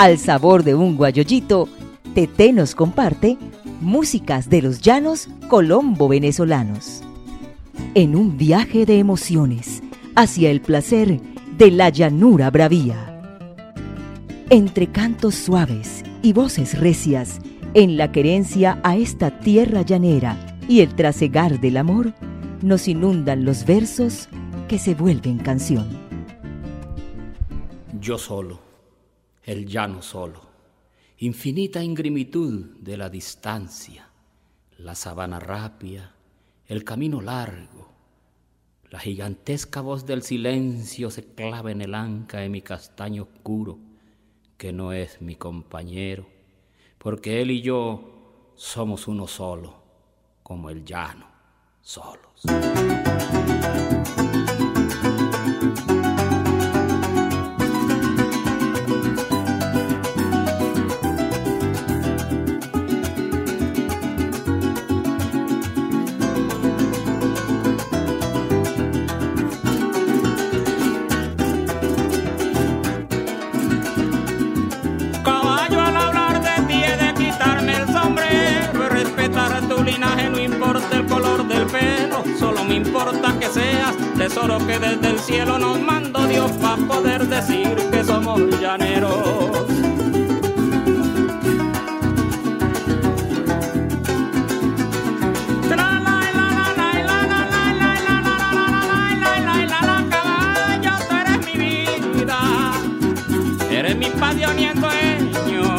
Al sabor de un guayollito, Tete nos comparte músicas de los llanos colombo-venezolanos. En un viaje de emociones hacia el placer de la llanura bravía. Entre cantos suaves y voces recias, en la querencia a esta tierra llanera y el trasegar del amor, nos inundan los versos que se vuelven canción. Yo solo, el llano solo, infinita ingrimitud de la distancia, la sabana rápida, el camino largo, la gigantesca voz del silencio se clava en el anca de mi castaño oscuro, que no es mi compañero, porque él y yo somos uno solo, como el llano, solos. Seas tesoro que desde el cielo nos mandó Dios para poder decir que somos llaneros. Mi patio ni en sueño,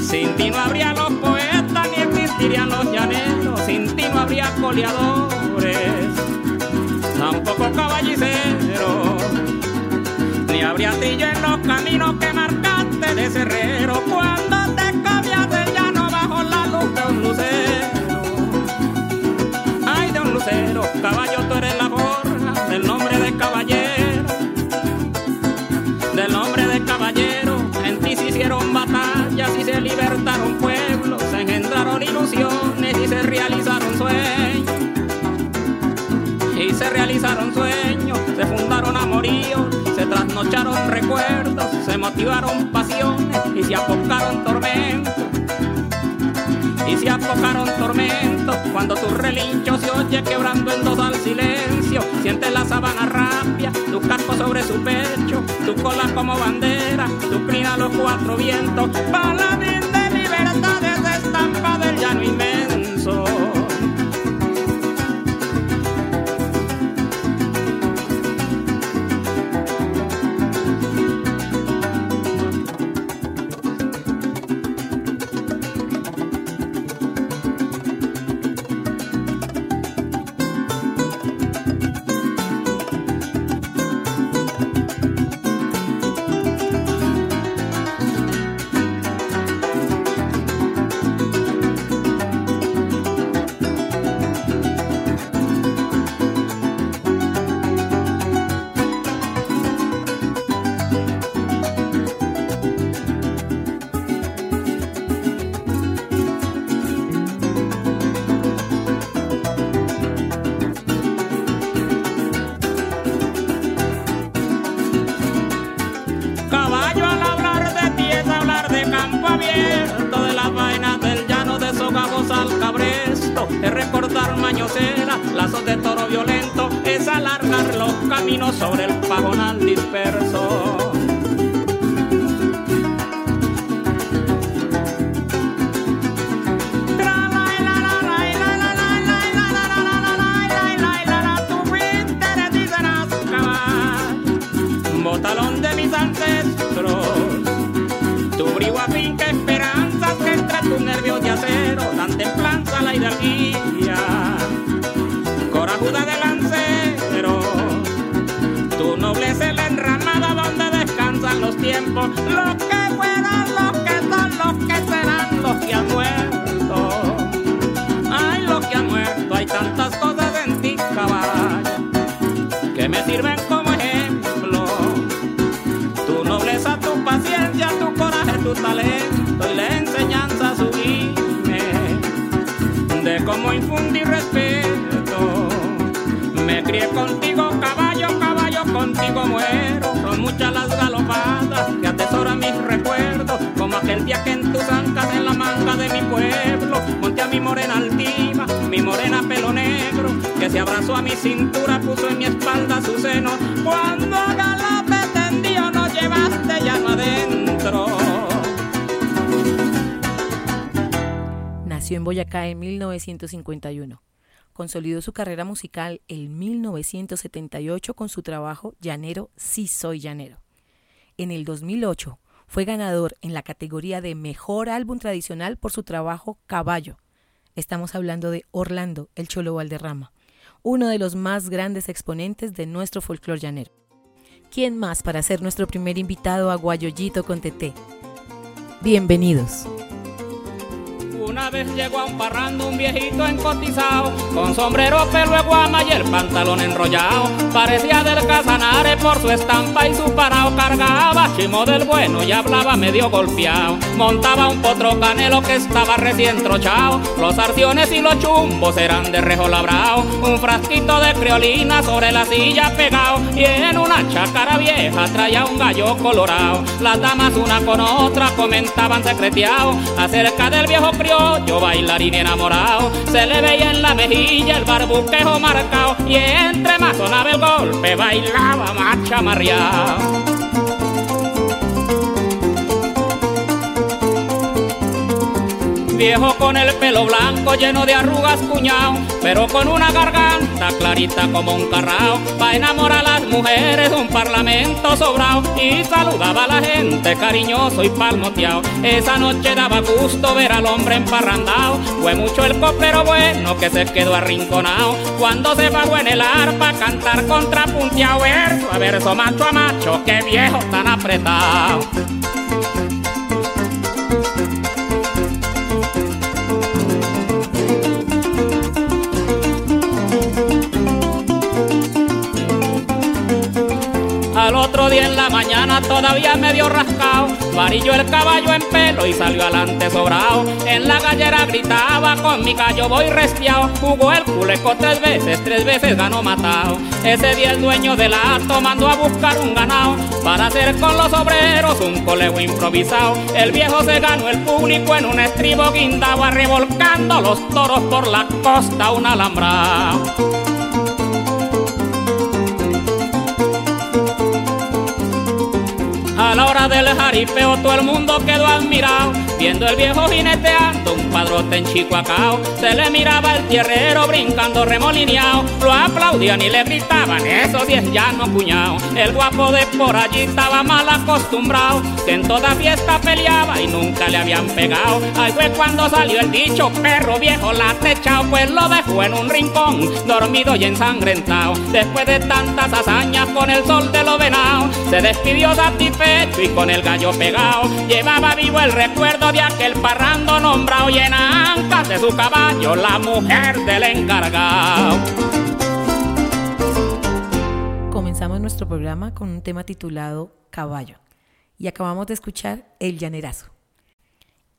sin ti no habría los poetas ni existirían los llaneros, sin ti no habría coleador caminos que marcaste de cerrero cuando te cambias de llano bajo la luz de un lucero. Ay, de un lucero, caballo, tú eres la forja del nombre de caballero, del nombre de caballero. En ti se hicieron batallas y se libertaron pueblos, se engendraron ilusiones y se realizaron sueños y se realizaron sueños, se fundaron amoríos, se trasnocharon recuerdos, se motivaron pasiones y se apocaron tormentos. Y se apocaron tormentos cuando tu relincho se oye quebrando en dos al silencio. Siente la sabana rapia, tu casco sobre su pecho, tu cola como bandera, tu crina los cuatro vientos. Paladín de libertad es estampa del llano inmenso. cómo infundir respeto. Me crié contigo, caballo, caballo, contigo muero. Son muchas las galopadas que atesoran mis recuerdos, como aquel día que en tus ancas, en la manga de mi pueblo, monté a mi morena altiva, mi morena pelo negro, que se abrazó a mi cintura, puso en mi espalda su seno. Cuando a galope tendió, no llevaste llama adentro. En Boyacá en 1951. Consolidó su carrera musical en 1978 con su trabajo Llanero, sí soy llanero. En el 2008 fue ganador en la categoría de Mejor Álbum Tradicional por su trabajo Caballo. Estamos hablando de Orlando, el Cholo Valderrama, uno de los más grandes exponentes de nuestro folclor llanero. ¿Quién más para ser nuestro primer invitado a Guayollito con TT? Bienvenidos. Una vez llegó a un parrando un viejito encotizado, con sombrero, pelo guama y el pantalón enrollado. Parecía del Casanare por su estampa y su parao. Cargaba chimo del bueno y hablaba medio golpeado. Montaba un potro canelo que estaba recién trochado. Los arciones y los chumbos eran de rejo labrado. Un frasquito de criolina sobre la silla pegado. Y en una chácara vieja traía un gallo colorado. Las damas una con otra comentaban secreteado acerca del viejo yo bailarín enamorado. Se le veía en la mejilla el barbuquejo marcado y entre más sonaba el golpe bailaba más chamarreado. Viejo con el pelo blanco lleno de arrugas cuñao, pero con una garganta clarita como un carrao, pa' enamorar a las mujeres un parlamento sobrao, y saludaba a la gente cariñoso y palmoteado. Esa noche daba gusto ver al hombre emparrandao, fue mucho el coplero bueno que se quedó arrinconado, cuando se pagó en el arpa cantar contrapunteado, verso a verso, macho a macho, qué viejo tan apretado. Día en la mañana todavía medio rascado, varilló el caballo en pelo y salió adelante sobrado. En la gallera gritaba, con mi gallo voy restiao. Jugó el culeco tres veces, tres veces ganó matado. Ese día el dueño del acto mandó a buscar un ganado para hacer con los obreros un colego improvisado. El viejo se ganó el público en un estribo guindado, revolcando los toros por la costa un alambrado. Hora del jaripeo todo el mundo quedó admirado, viendo el viejo jineteando un padrote en Chihuacao. Se le miraba el tierrero brincando remolineado, lo aplaudían y le gritaban, eso sí es llano cuñado. El guapo de por allí estaba mal acostumbrado, que en toda fiesta peleaba y nunca le habían pegado. Ahí fue cuando salió el dicho, perro viejo la techao, pues lo dejó en un rincón, dormido y ensangrentado. Después de tantas hazañas con el sol de lo venado, se despidió satisfecho y con el gallo pegado llevaba vivo el recuerdo de aquel parrando nombrado y en de su caballo la mujer del encargado. Comenzamos nuestro programa con un tema titulado Caballo y acabamos de escuchar El Llanerazo.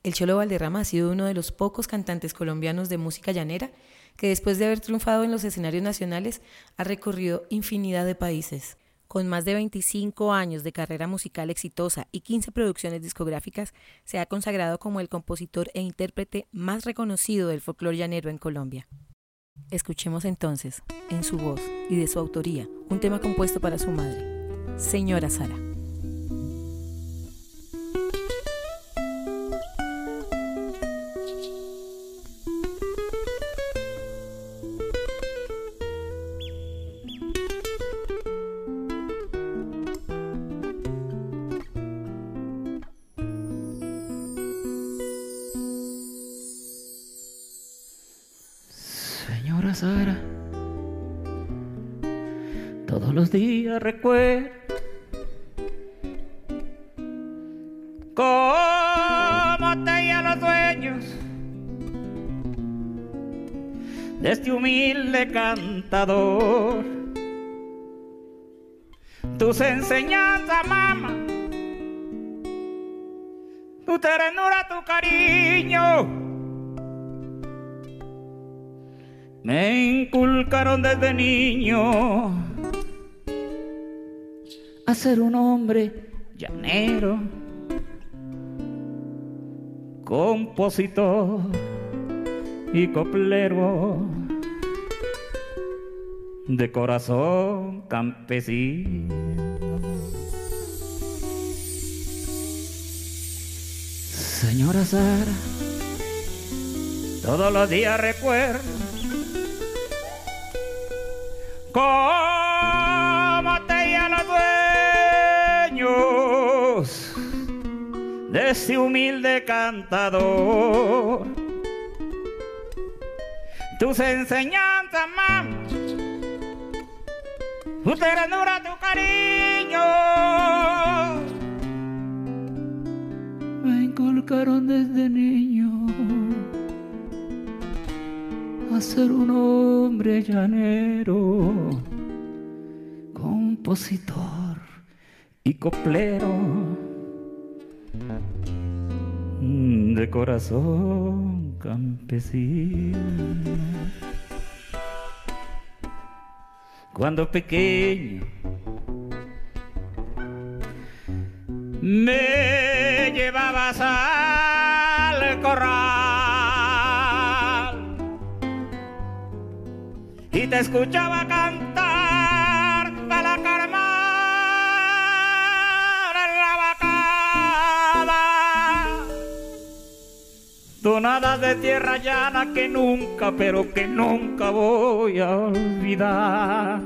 El Cholo Valderrama ha sido uno de los pocos cantantes colombianos de música llanera que después de haber triunfado en los escenarios nacionales ha recorrido infinidad de países. Con más de 25 años de carrera musical exitosa y 15 producciones discográficas, se ha consagrado como el compositor e intérprete más reconocido del folclore llanero en Colombia. Escuchemos entonces, en su voz y de su autoría, un tema compuesto para su madre, Señora Sara. Recuerdo cómo te los sueños de este humilde cantador. Tus enseñanzas, mamá, tu ternura, tu cariño. me inculcaron desde niño a ser un hombre llanero, compositor y coplero. de corazón campesino. Señora Sara, todos los días recuerdo cómo te los dueños de ese humilde cantador. Tus enseñanzas, mamá, tu ternura, tu cariño inculcaron desde niño a ser un hombre llanero, compositor y coplero de corazón campesino. Cuando pequeño me llevabas al corral y te escuchaba cantar Tonadas de tierra llana que nunca, pero que nunca voy a olvidar.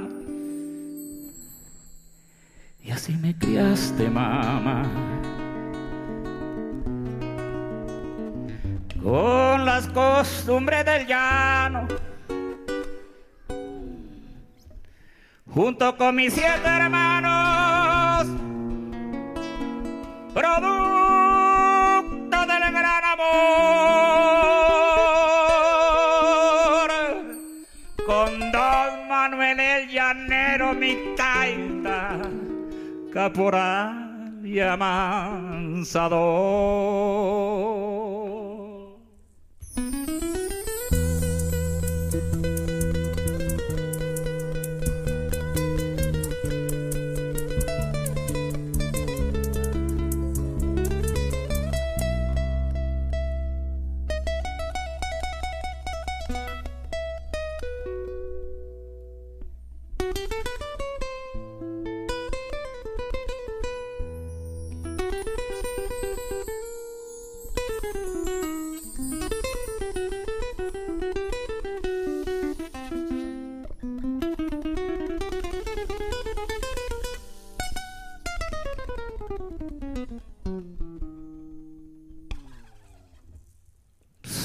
Y así me criaste, mamá. Con las costumbres del llano. Junto con mis siete hermanos. Producto gran amor. Con Don Manuel el Llanero, mi taita caporal y amansador.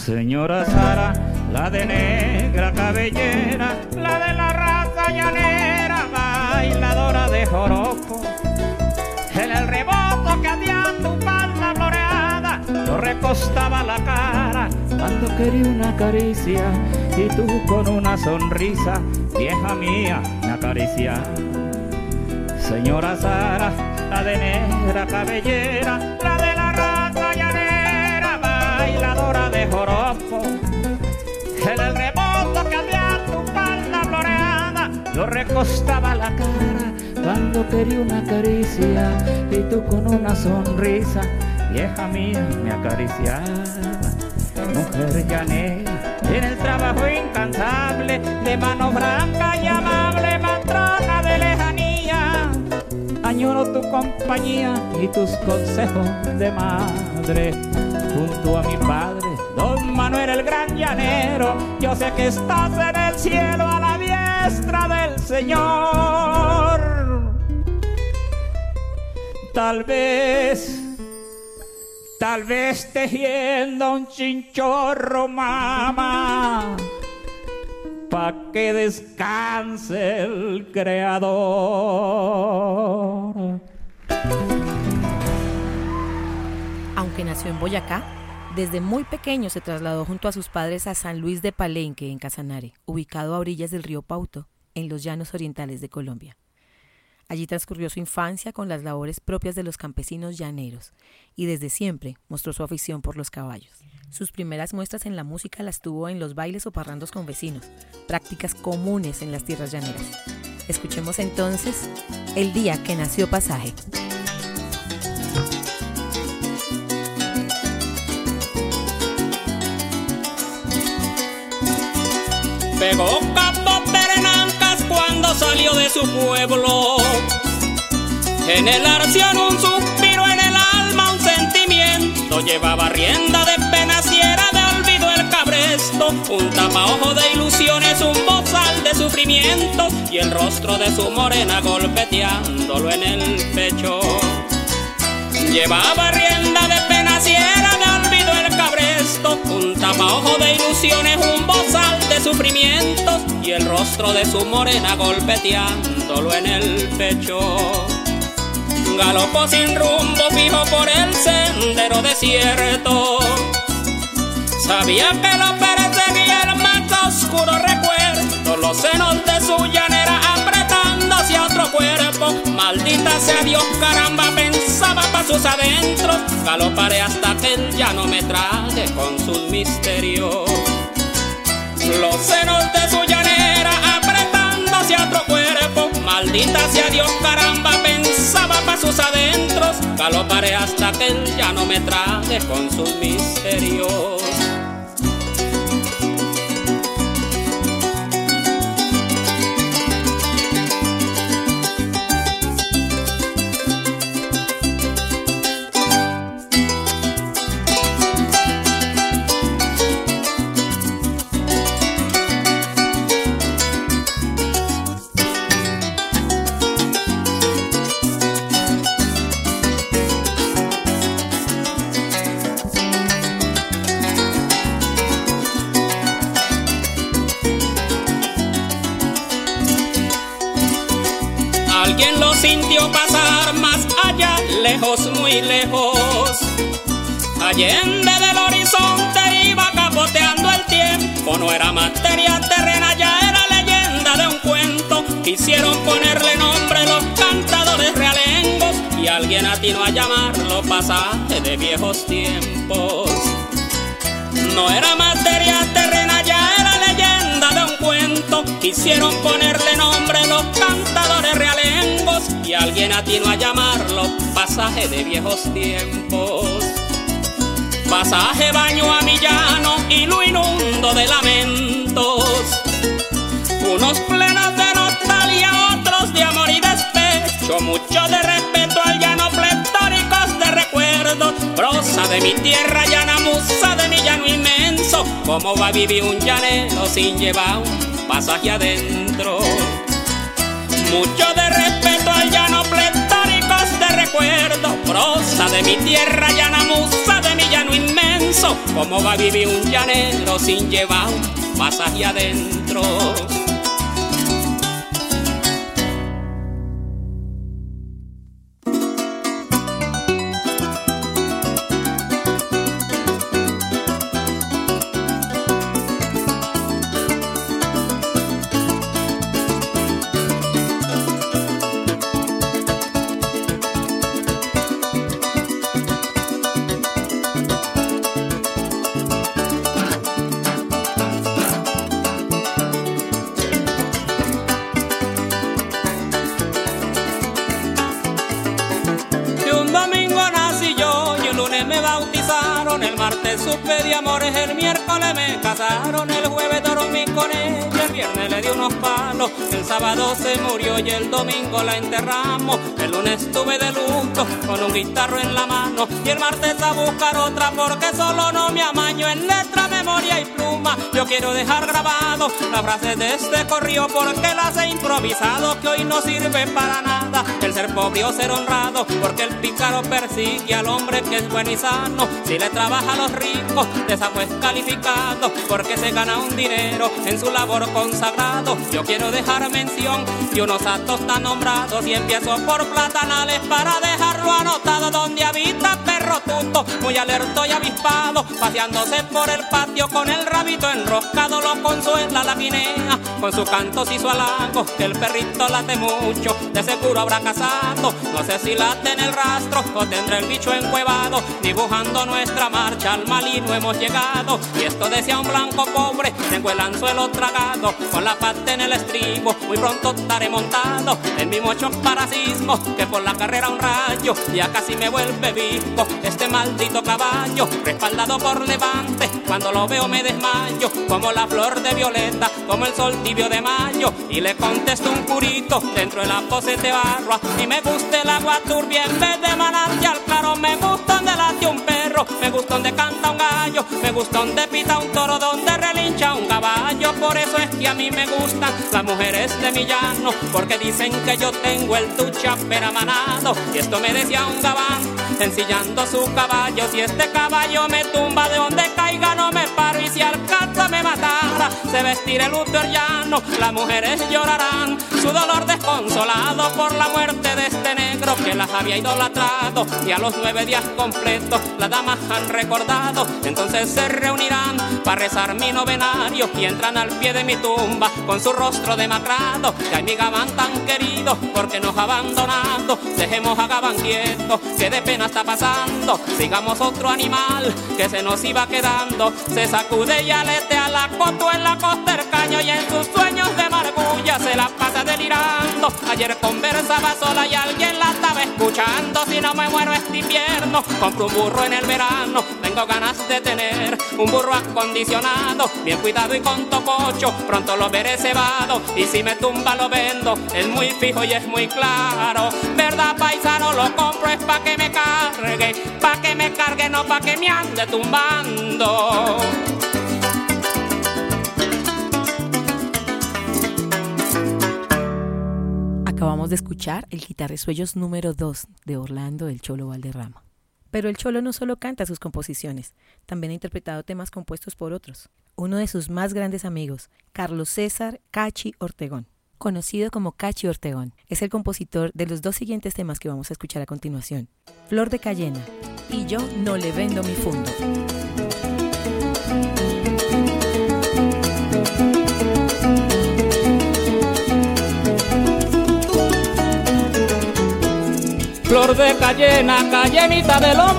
Señora Sara, la de negra cabellera, la de la raza llanera, bailadora de joropo. En el rebozo que hacía tu palma floreada, lo recostaba la cara cuando quería una caricia y tú con una sonrisa, vieja mía, me acariciaba. Señora Sara, la de negra cabellera, bailadora de joropo. El rebozo que había tu palma floreada, lo recostaba la cara cuando quería una caricia y tú con una sonrisa, vieja mía, me acariciaba. Mujer llanera, en el trabajo incansable, de mano franca y amable, matrona de lejanía. Añoro tu compañía y tus consejos de madre junto a mi padre, Yo sé que estás en el cielo a la diestra del Señor. Tal vez, tal vez tejiendo un chinchorro, mamá, pa' que descanse el creador. Aunque nació en Boyacá, desde muy pequeño se trasladó junto a sus padres a San Luis de Palenque, en Casanare, ubicado a orillas del río Pauto, en los llanos orientales de Colombia. Allí transcurrió su infancia con las labores propias de los campesinos llaneros y desde siempre mostró su afición por los caballos. Sus primeras muestras en la música las tuvo en los bailes o parrandos con vecinos, prácticas comunes en las tierras llaneras. Escuchemos entonces El día que nació Pasaje. Pegó Campo Pernancas cuando salió de su pueblo. En el arción un suspiro, en el alma un sentimiento, llevaba rienda de penas y de olvido el cabresto, un tapaojo de ilusiones, un bozal de sufrimiento y el rostro de su morena golpeteándolo en el pecho. Llevaba rienda de penas y un tapaojo de ilusiones, un bozal de sufrimientos y el rostro de su morena golpeteándolo en el pecho. Galopó sin rumbo fijo por el sendero desierto. Sabía que lo perseguía el más oscuro recuerdo, los senos de su otro Maldita sea Dios, caramba, pensaba para sus adentros. Galoparé hasta que él ya no me trague con sus misterios. Los senos de su llanera apretando hacia otro cuerpo. Maldita sea Dios, caramba, pensaba para sus adentros. Galoparé hasta que él ya no me trague con sus misterios. Lejos, muy lejos. Allende del horizonte iba capoteando el tiempo. No era materia terrena, ya era leyenda de un cuento. Quisieron ponerle nombre los cantadores realengos y alguien atinó a llamarlo pasaje de viejos tiempos. No era materia terrena, Quisieron ponerle nombre los cantadores realengos y alguien atinó a llamarlo pasaje de viejos tiempos. Pasaje baño a mi llano y lo inundo de lamentos. Unos plenos de nostalgia, otros de amor y despecho. Mucho de respeto al llano, pletóricos de recuerdos. Prosa de mi tierra llana, musa de mi llano inmenso. ¿Cómo va a vivir un llanero sin llevar un pasaje adentro? Mucho de respeto al llano, pletóricos de recuerdo. Prosa de mi tierra llana, musa de mi llano inmenso. ¿Cómo va a vivir un llanero sin llevar un pasaje adentro? Se murió y el domingo la enterramos, el lunes estuve de luto con un guitarro en la mano y el martes a buscar otra porque solo no me amaño en letra, memoria y pluma. Yo quiero dejar grabado la frase de este corrido porque las he improvisado que hoy no sirve para nada el ser pobre o ser honrado porque el pícaro persigue al hombre que es bueno y sano. Si le trabaja a los ricos, después calificado porque se gana un dinero en su labor consagrado. Yo quiero dejar mención y unos actos tan nombrados y empiezo por platanales para dejarlo anotado donde habita perro tuto, muy alerto y avispado, paseándose por el patio con el rabito enroscado, lo consuela la guinea con su cantos y su halago, que el perrito late mucho de seguro habrá casado. No sé si late en el rastro o tendrá el bicho encuevado. Dibujando nuestra marcha al malino hemos llegado. Y esto decía un blanco pobre, tengo el anzuelo tragado. Con la pata en el estribo, muy pronto estaré montado. En mi mocho parasismo, que por la carrera un rayo. Ya casi me vuelve vivo este maldito caballo. Respaldado por levante, cuando lo veo me desmayo. Como la flor de violeta, como el sol tibio de mayo. Y le contesto un curito dentro de la pose de barro. Y me gusta el agua turbia en vez de al claro. Me gusta donde late un perro, me gusta donde canta un gallo. Me gusta donde pita un toro, donde relincha un caballo. Por eso es que a mí me gustan las mujeres de mi llano. Porque dicen que yo tengo el tucha peramanado. Y esto me decía un gabán, ensillando su caballo. Si este caballo me tumba de donde caiga, no me paro. Y si alcanza me matara, se vestirá el luto llano. Las mujeres llorarán su dolor desconsolado por la muerte de este negro que las había idolatrado. Y a los nueve días completos las damas han recordado. Entonces se reunirán para rezar mi novenario y entran al pie de mi tumba con su rostro demacrado. Que ay mi tan querido, porque nos ha abandonado. Dejemos a Gabán quieto, que de pena está pasando. Sigamos otro animal que se nos iba quedando. Se sacude y aletea la coto en la costa del caño y en sus sueños de margulla se la pasa delirando. Ayer conversaba sola y alguien la estaba escuchando. Si no me muero este invierno, compro un burro en el verano. Tengo ganas de tener un burro acondicionado, bien cuidado y con topocho. Pronto lo veré cebado y si me tumba lo vendo. Es muy fijo y es muy claro. Verdad paisano lo compro es pa' que me pa' que me no pa' que me ande tumbando. Acabamos de escuchar el Guitarresuellos número 2 de Orlando el Cholo Valderrama. Pero el Cholo no solo canta sus composiciones, también ha interpretado temas compuestos por otros. Uno de sus más grandes amigos, Carlos César Cachi Ortegón, conocido como Cachi Ortegón, es el compositor de los dos siguientes temas que vamos a escuchar a continuación, Flor de Cayena. Y Yo no le vendo mi fondo. Flor de cayena, cayenita de los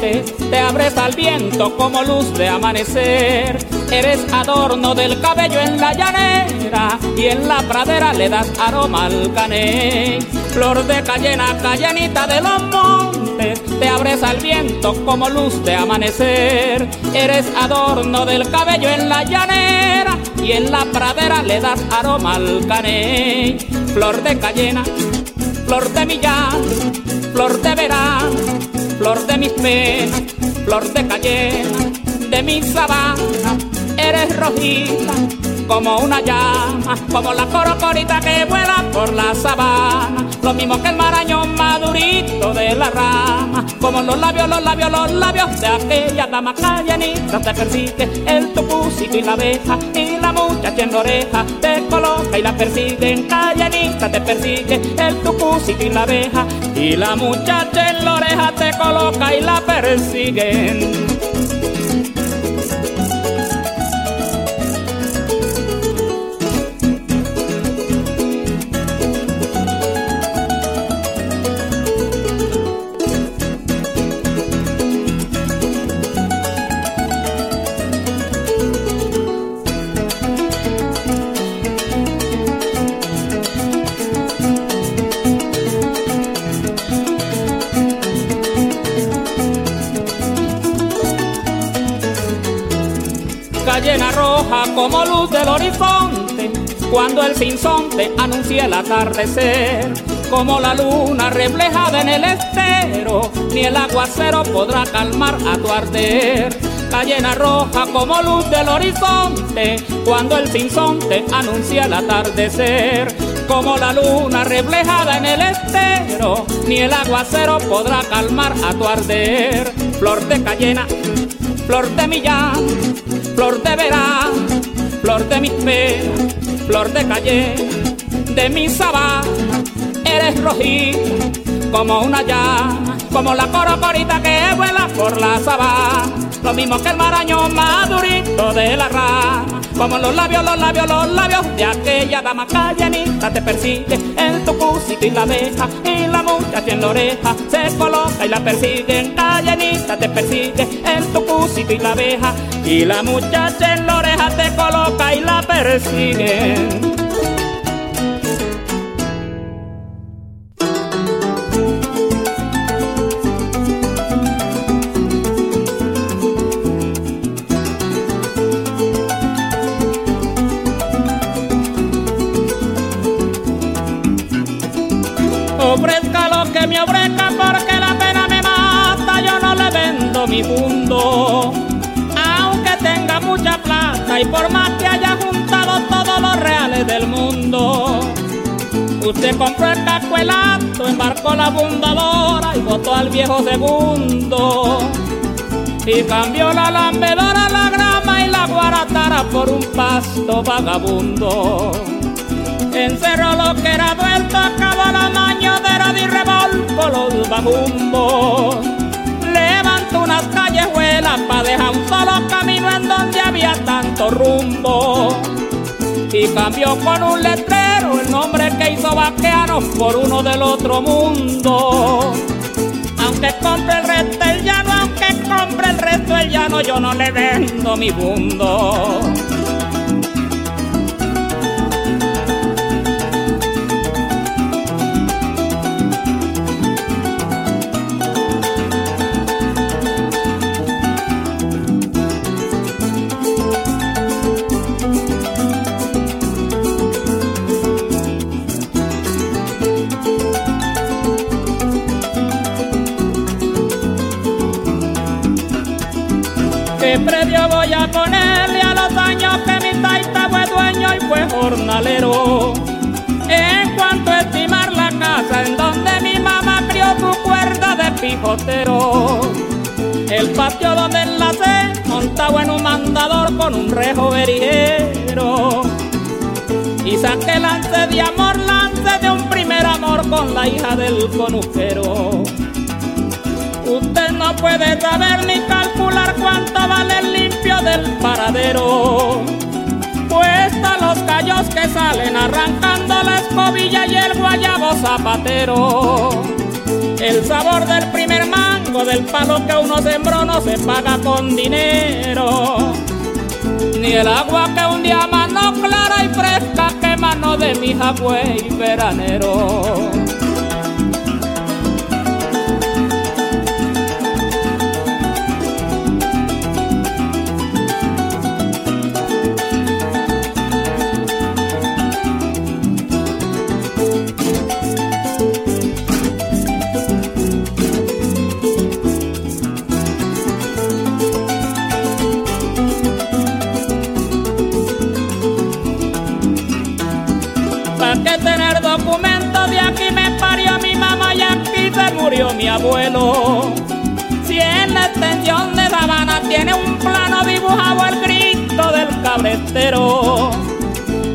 te abres al viento como luz de amanecer. Eres adorno del cabello en la llanera y en la pradera le das aroma al cané. Flor de cayena, cayenita de los montes, te abres al viento como luz de amanecer. Eres adorno del cabello en la llanera y en la pradera le das aroma al cané. Flor de cayena, flor de millán, flor de verano, flor de mis penas, flor de cayena, de mi sabana, eres rojita como una llama, como la corocorita que vuela por la sabana, lo mismo que el marañón madurito de la rama, como los labios, los labios, los labios de aquella dama callanita te persigue el tupusito y la abeja y la muchacha en la oreja. Te coloca y la persigue en callanita te persigue el tupusito y la abeja y la muchacha en la oreja te coloca y la persiguen. Cuando el sinsonte anuncia el atardecer, como la luna reflejada en el estero, ni el aguacero podrá calmar a tu arder. Cayena roja como luz del horizonte, cuando el sinsonte anuncia el atardecer, como la luna reflejada en el estero, ni el aguacero podrá calmar a tu arder. Flor de cayena, flor de millán, flor de verano, flor de mis penas, flor de calle, de mi sabana, eres rojita como una llama, como la corocorita que vuela por la sabana, lo mismo que el marañón madurito de la rama, como los labios, los labios, los labios de aquella dama callanita te persigue en tu cusito y la deja, y la muchacha en la oreja se coloca y la persigue, en callanita te persigue en tu cusito y la deja, y la muchacha en la oreja te coloca y la persigue. Usted compró el cascuelato, embarcó la abundadora y votó al viejo segundo. Y cambió la lambedora, la grama y la guaratara por un pasto vagabundo. Encerró lo que era vuelto, acabó la mañodera y revolco los bajumbos unas callejuelas para dejar un solo camino en donde había tanto rumbo. Y cambió con un letrero el nombre que hizo vaqueanos por uno del otro mundo. Aunque compre el resto el llano, aunque compre el resto el llano, yo no le vendo mi mundo. En cuanto a estimar la casa en donde mi mamá crió su cuerda de pijotero. El patio donde enlacé montado en un mandador con un rejo verijero. Y saqué lance de amor, lance de un primer amor con la hija del conujero. Usted no puede saber ni calcular cuánto vale el limpio del paradero. Los callos que salen arrancando la escobilla y el guayabo zapatero. El sabor del primer mango del palo que uno sembró no se paga con dinero. Ni el agua que un día mano clara y fresca que mano de mi y veranero.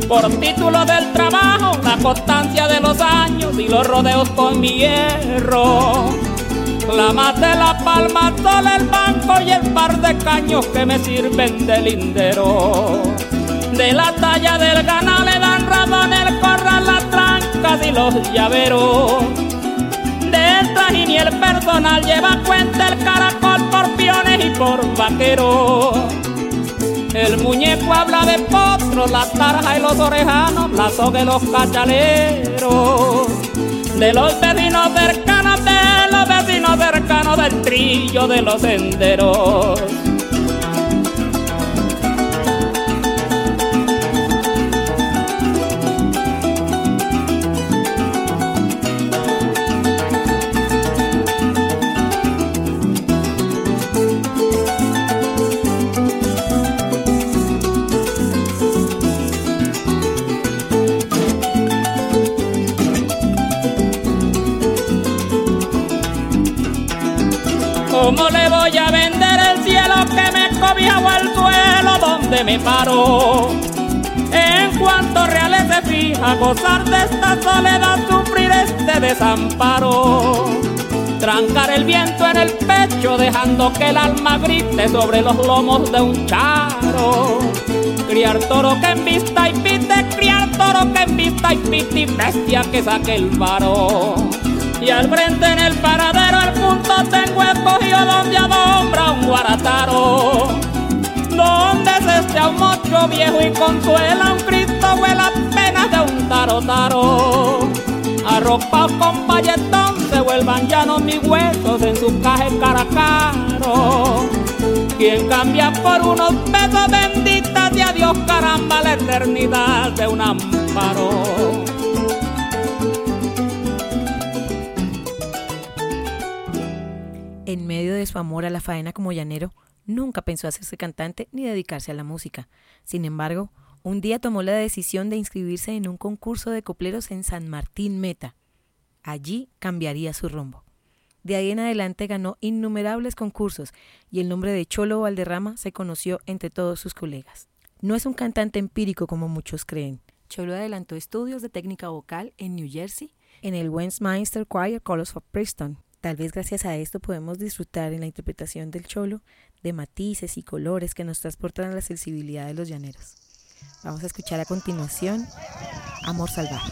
Por título del trabajo, la constancia de los años y los rodeos con mi hierro. La más de la palma, sol, el banco y el par de caños que me sirven de lindero. De la talla del ganado le dan razón el corral, las trancas y los llaveros y el personal lleva cuenta el caracol por piones y por vaqueros. El muñeco habla de potros, las tarjas y los orejanos, la soga y los cachaleros. De los vecinos cercanos, de los vecinos cercanos del trillo de los senderos. ¿Cómo le voy a vender el cielo que me cobija al suelo donde me paro? En cuanto reales de feliz a gozar de esta soledad, sufrir este desamparo. Trancar el viento en el pecho, dejando que el alma grite sobre los lomos de un charo. Criar toro que en vista y pite, criar toro que en vista y pite, y bestia que saque el varo. Y al frente en el paradero, al punto tengo escogido donde adombra un guarataro. Donde se esté un mocho viejo y consuela un Cristo huela penas de un taro taro. Arropados con palletón se vuelvan llanos mis huesos en su caja caracaro. Quien cambia por unos besos benditas de adiós caramba la eternidad de un amparo. De su amor a la faena como llanero, nunca pensó hacerse cantante ni dedicarse a la música. Sin embargo, un día tomó la decisión de inscribirse en un concurso de copleros en San Martín Meta. Allí cambiaría su rumbo. De ahí en adelante ganó innumerables concursos y el nombre de Cholo Valderrama se conoció entre todos sus colegas. No es un cantante empírico como muchos creen. Cholo adelantó estudios de técnica vocal en New Jersey, en el Westminster Choir College of Princeton, Tal vez gracias a esto podemos disfrutar en la interpretación del cholo de matices y colores que nos transportan a la sensibilidad de los llaneros. Vamos a escuchar a continuación Amor Salvaje.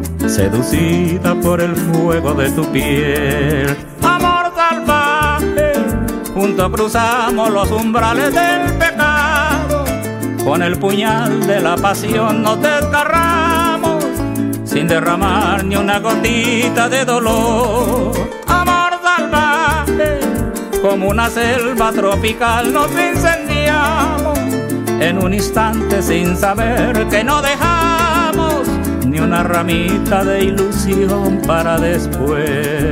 seducida por el fuego de tu piel. Amor salvaje, juntos cruzamos los umbrales del pecado, con el puñal de la pasión nos desgarramos, sin derramar ni una gotita de dolor. Amor salvaje, como una selva tropical nos incendiamos, en un instante sin saber que no dejamos una ramita de ilusión para después.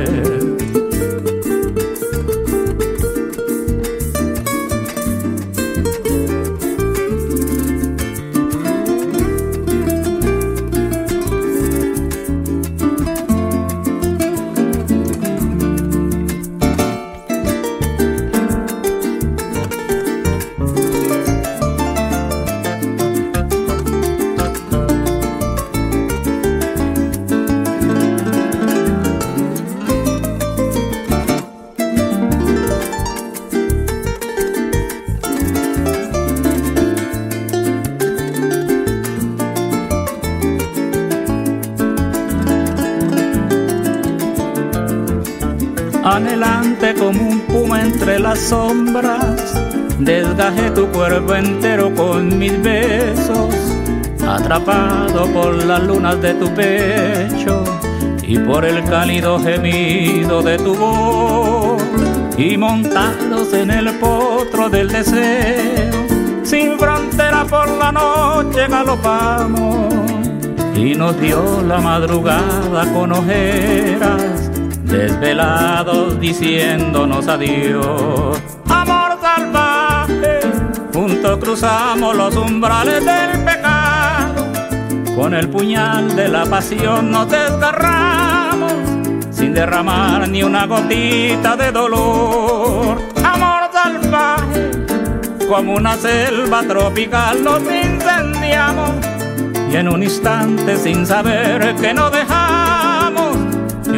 Sombras, desgajé tu cuerpo entero con mis besos, atrapado por las lunas de tu pecho y por el cálido gemido de tu voz, y montados en el potro del deseo, sin frontera por la noche galopamos, y nos dio la madrugada con ojeras desvelados diciéndonos adiós. Amor salvaje, juntos cruzamos los umbrales del pecado, con el puñal de la pasión nos desgarramos, sin derramar ni una gotita de dolor. Amor salvaje, como una selva tropical nos incendiamos, y en un instante sin saber que no dejamos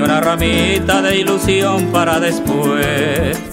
una ramita de ilusión para después.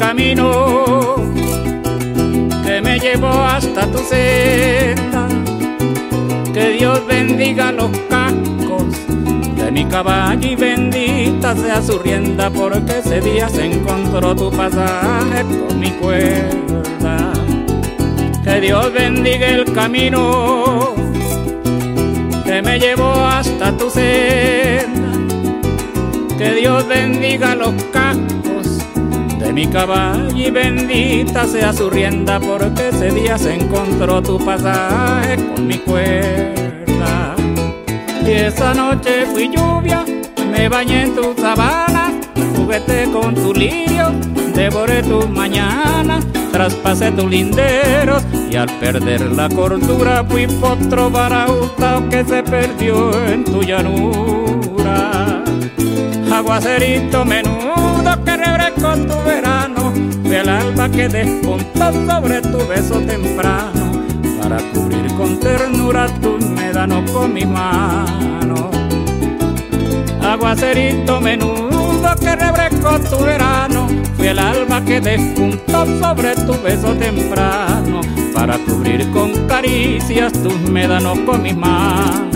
Camino que me llevó hasta tu senda. Que Dios bendiga los cascos de mi caballo y bendita sea su rienda porque ese día se encontró tu pasaje con mi cuerda. Que Dios bendiga el camino que me llevó hasta tu senda. Que Dios bendiga los de mi caballo y bendita sea su rienda porque ese día se encontró tu pasaje con mi cuerda. Y esa noche fui lluvia, me bañé en tu sabana, juguete con tu lirio, devoré tus mañanas, traspasé tus linderos y al perder la cordura fui potro barautao que se perdió en tu llanura. Aguacerito menudo refrescó tu verano, fue el alba que despuntó sobre tu beso temprano para cubrir con ternura tus médanos con mi mano. Aguacerito menudo que refrescó tu verano, fue el alma que despuntó sobre tu beso temprano para cubrir con caricias tus médanos con mis manos.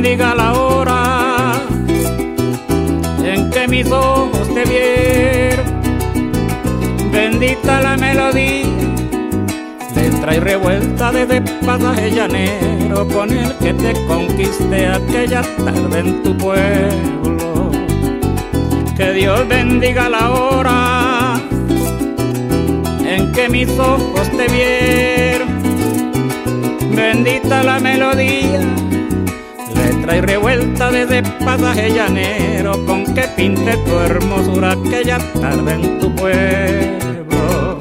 Bendiga la hora en que mis ojos te vieron. Bendita la melodía, letra y revuelta desde pasaje llanero con el que te conquisté aquella tarde en tu pueblo. Que Dios bendiga la hora en que mis ojos te vieron. Bendita la melodía y revuelta desde pasaje llanero con que pinte tu hermosura aquella tarde en tu pueblo.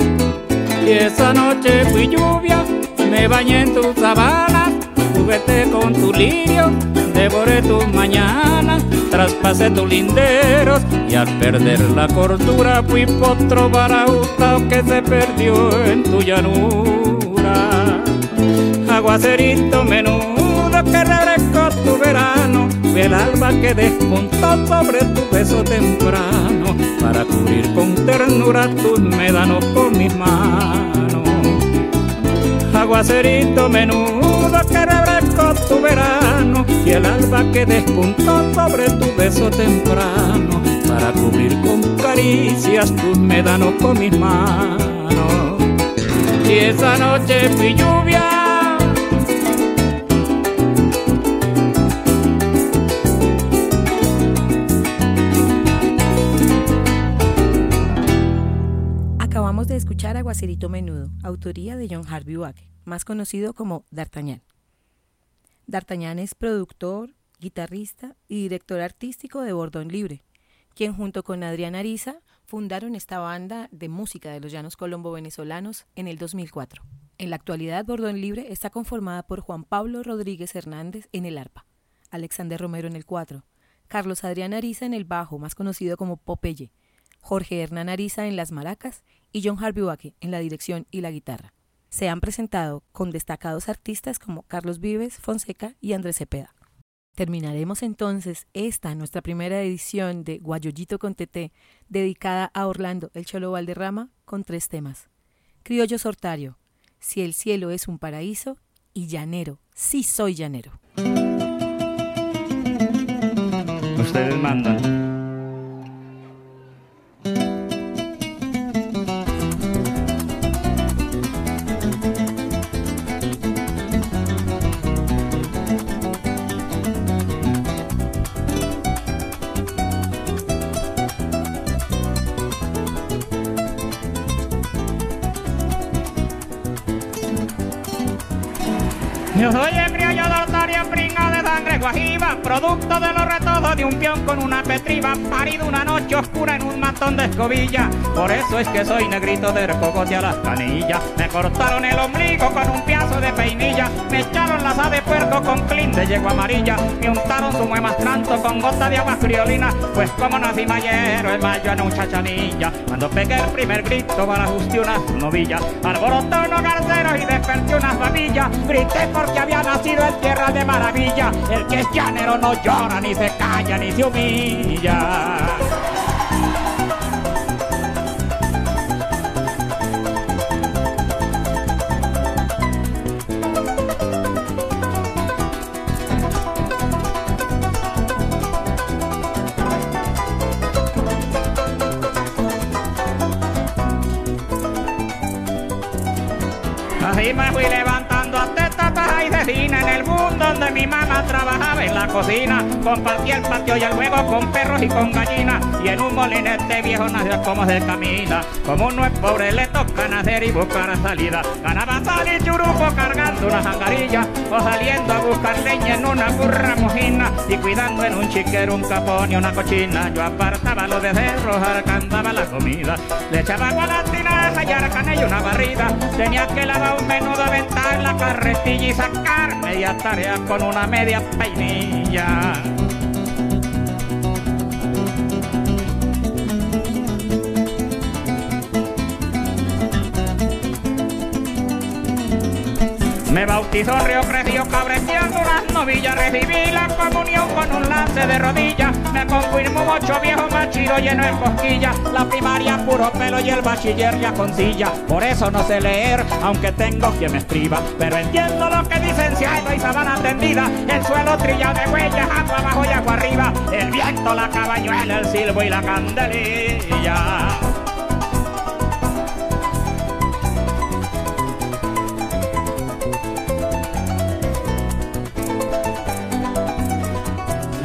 Y esa noche fui lluvia, me bañé en tu sabana, juguete con tu lirio, devoré tus mañanas, traspasé tus linderos y al perder la cordura fui potro barautao que se perdió en tu llanura. Aguacerito menudo que refrescó verano, fue el alba que despuntó sobre tu beso temprano, para cubrir con ternura tus médanos con mis manos. Aguacerito menudo que refrescó tu verano, y el alba que despuntó sobre tu beso temprano, para cubrir con caricias tus médanos con mis manos. Y esa noche fui lluvia Aguacerito Menudo, autoría de John Harvey Waque, más conocido como D'Artagnan. D'Artagnan es productor, guitarrista y director artístico de Bordón Libre, quien junto con Adrián Ariza fundaron esta banda de música de los llanos colombo venezolanos en el 2004. En la actualidad, Bordón Libre está conformada por Juan Pablo Rodríguez Hernández en el arpa, Alexander Romero en el cuatro, Carlos Adrián Ariza en el bajo, más conocido como Popeye, Jorge Hernán Ariza en las maracas y John Harvey Waque en la dirección y la guitarra. Se han presentado con destacados artistas como Carlos Vives, Fonseca y Andrés Cepeda. Terminaremos entonces esta, nuestra primera edición de Guayollito con TT, dedicada a Orlando el Cholo Valderrama, con tres temas. Criollo Sortario, Si el cielo es un paraíso, y Llanero, sí soy llanero. Ustedes mandan. Yo soy el guajiva, producto de los retojos de un peón con una petriba, parido una noche oscura en un matón de escobilla. Por eso es que soy negrito de cocote a las canillas. Me cortaron el ombligo con un piazo de peinilla, me echaron la de puerco con clean de yegua amarilla, me untaron su tanto con gota de agua criolina, pues como nací mayero en mayo en un chachanilla, cuando pegué el primer grito para ajustar unas novillas, alborotó unos garceros y desperté unas babillas, grité por que había nacido en tierra de maravilla. Que es llanero no llora, ni se calla, ni se humilla. Trabajaba en la cocina. Compartía el patio y el juego con perros y con gallinas. Y en un molinete viejo nació como se camina. Como uno es pobre le toca nacer y buscar salida. Ganaba salir churupo cargando una jangarilla. O saliendo a buscar leña en una burra mojina. Y cuidando en un chiquero un capón y una cochina. Yo apartaba los becerros, alcanzaba la comida. Le echaba agua tinaja y y una barrida. Tenía que lavar un menudo, aventar la carretilla y sacar media tarea con una media peinilla. Bautizó Río Creció cabreteando unas novillas, recibí la comunión con un lance de rodillas, me confirmó ocho viejo machido lleno de cosquillas, la primaria puro pelo y el bachiller ya con silla, por eso no sé leer, aunque tengo quien me escriba, pero entiendo lo que dicen si hay sabana tendida, el suelo trillado de huellas, agua abajo y agua arriba, el viento, la cabañuela, el silbo y la candelilla.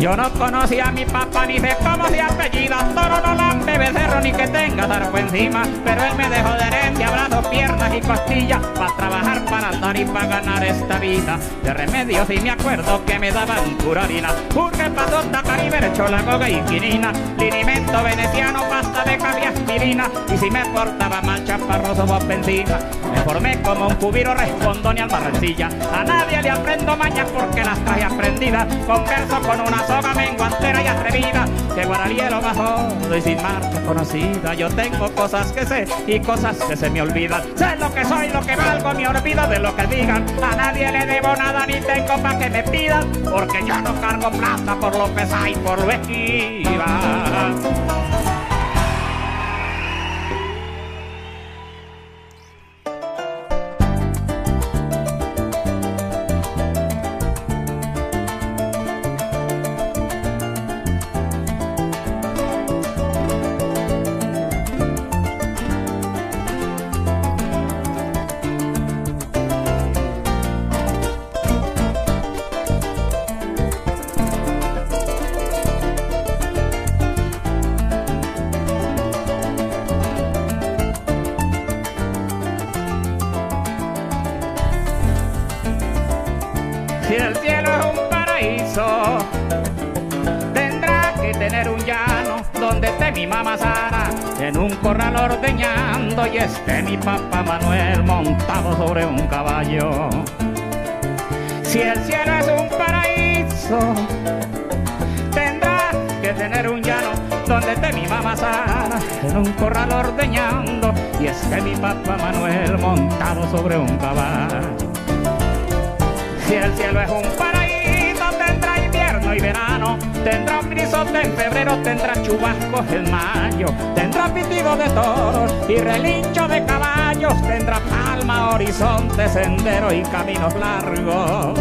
Yo no conocía a mi papá ni sé cómo se apellida. Toro no lambe becerro ni que tenga zarpo encima. Pero él me dejó de herencia, brazos, piernas y costillas. Para trabajar, para andar y para ganar esta vida. De remedios y me acuerdo que me daban curarina. Urge, patota, caribe, chola, y quinina. Linimento veneciano, pasta de cabia aspirina. Y si me portaba mal, chaparroso, vos benzina. Formé como un cubiro respondón y albarrancilla. A nadie le aprendo mañas porque las traje aprendidas. Converso con una soga menguantera y atrevida. Que guaraliero bajo y sin marca conocida. Yo tengo cosas que sé y cosas que se me olvidan. Sé lo que soy, lo que valgo, me olvido de lo que digan. A nadie le debo nada ni tengo pa' que me pidan. Porque yo no cargo plata por lo que y por lo esquiva. Y esté mi papá Manuel montado sobre un caballo. Si el cielo es un paraíso, tendrá que tener un llano donde esté mi mamá Sara en un corral ordeñando y esté mi papá Manuel montado sobre un caballo. Si el cielo es un paraíso, tendrá invierno y verano, tendrá un grisote en febrero, tendrá chubascos en mayo, tendrá pitido de toros y relincho de caballos, tendrá palma, horizonte, sendero y caminos largos.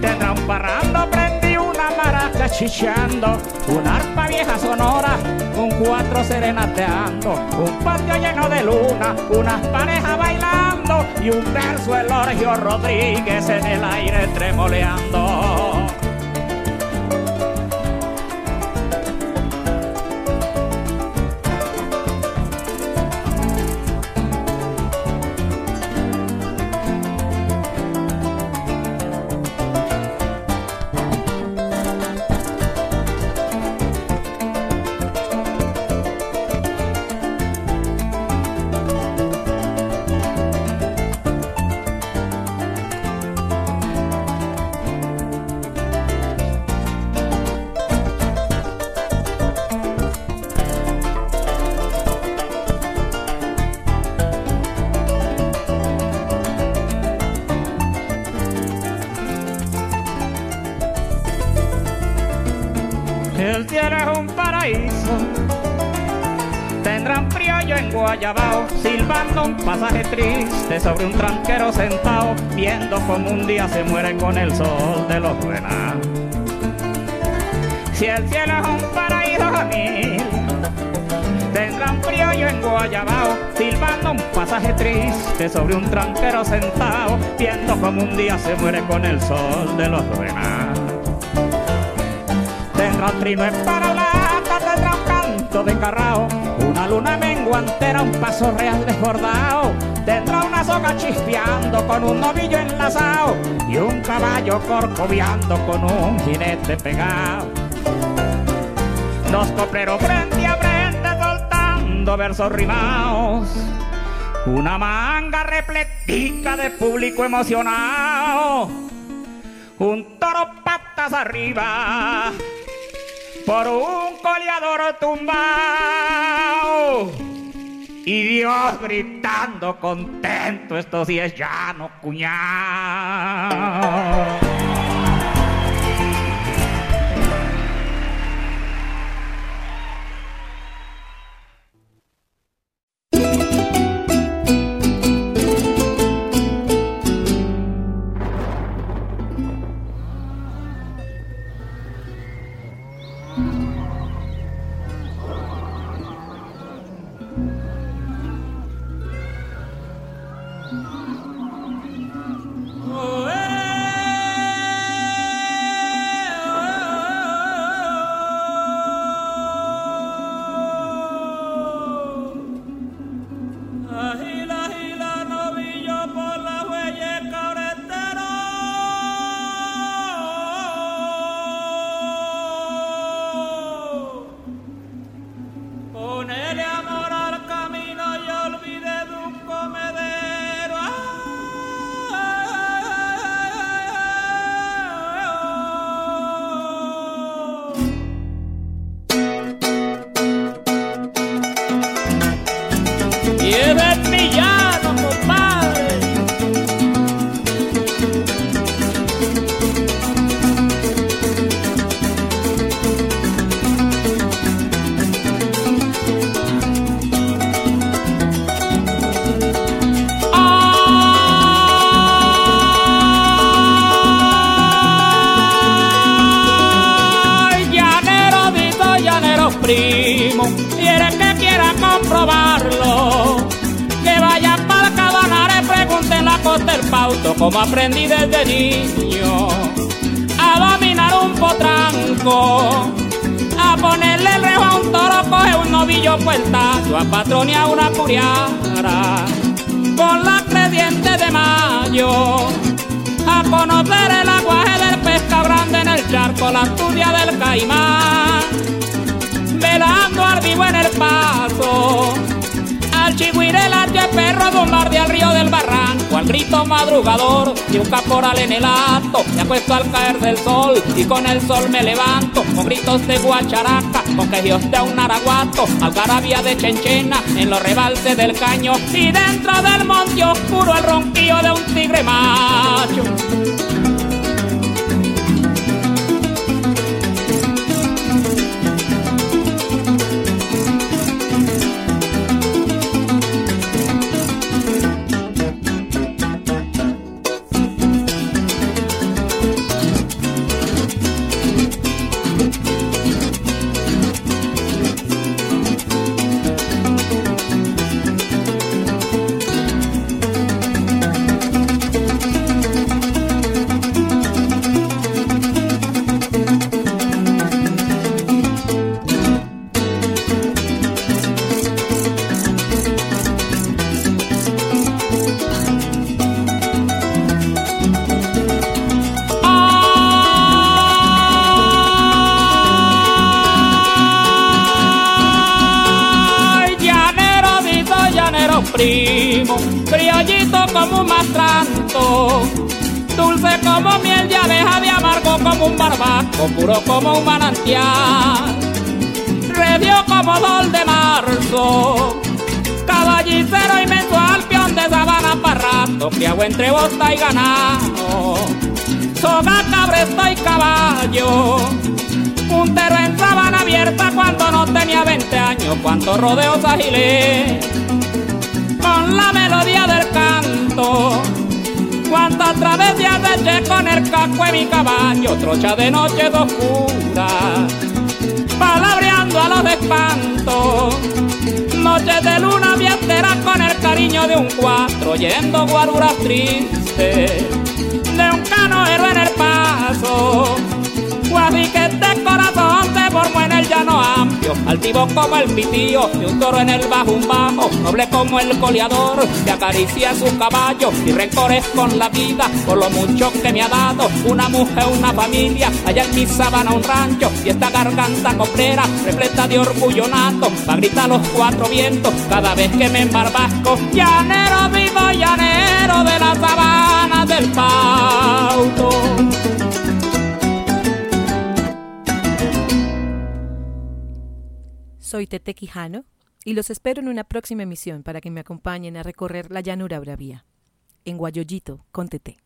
Tendrá un parrando prendi una maraca chichando, una arpa vieja sonora, un cuatro serenateando, un patio lleno de luna, unas parejas bailando y un verso el Orgio Rodríguez en el aire tremoleando. Guayabao, silbando un pasaje triste sobre un tranquero sentado, viendo como un día se muere con el sol de los venados. Si el cielo es un paraíso a mí, tendrán frío yo en Guayabao, silbando un pasaje triste sobre un tranquero sentado, viendo como un día se muere con el sol de los venados. Tendrán trino para la tendrá un canto de carrao, una luna menguantera, un paso real desbordado. Tendrá una soga chispeando con un novillo enlazado y un caballo corcoviando con un jinete pegado. Los copleros frente a frente soltando versos rimados. Una manga repletica de público emocionado. Un toro patas arriba por un coleador tumbado. Y Dios gritando contento, esto sí es llano, cuñado. A ponerle el rejo a un toro, coge un novillo puertazo, a patronear una curiara. Con la creciente de mayo, a conocer el aguaje del pesca grande en el charco, la estudia del caimán, velando al vivo en el paso al chigüirel de perro bombardea al río del barranco, al grito madrugador de un caporal en el acto. Me acuesto al caer del sol y con el sol me levanto, con gritos de guacharaca, con quejios de un araguato, algarabía de chenchena en los rebalses del caño y dentro del monte oscuro el ronquillo de un tigre macho. Puro como un manantial, redio como sol de marzo, caballicero y mensual, peón de sabana para rato, criado entre bosta y ganado, soga, cabresto y caballo, puntero en sabana abierta cuando no tenía 20 años, cuántos rodeos agilé la melodía del canto. Cuántas travesías eché con el casco de mi caballo, trocha de noche oscura, palabreando a los espantos. Noches de luna vientera con el cariño de un cuatro, yendo guaruras tristes, de un canoero en el paso. este corazón se formó amplio, altivo como el pitío, de un toro en el bajo un bajo, noble como el coleador, que acaricia su caballo y rencores con la vida, por lo mucho que me ha dado, una mujer, una familia, allá en mi sabana un rancho, y esta garganta coplera, repleta de orgullo nato, va a gritar los cuatro vientos, cada vez que me embarbasco, llanero vivo, llanero de la sabana del pauto. Soy Tete Quijano y los espero en una próxima emisión para que me acompañen a recorrer la llanura bravía, en Guayollito con Tete.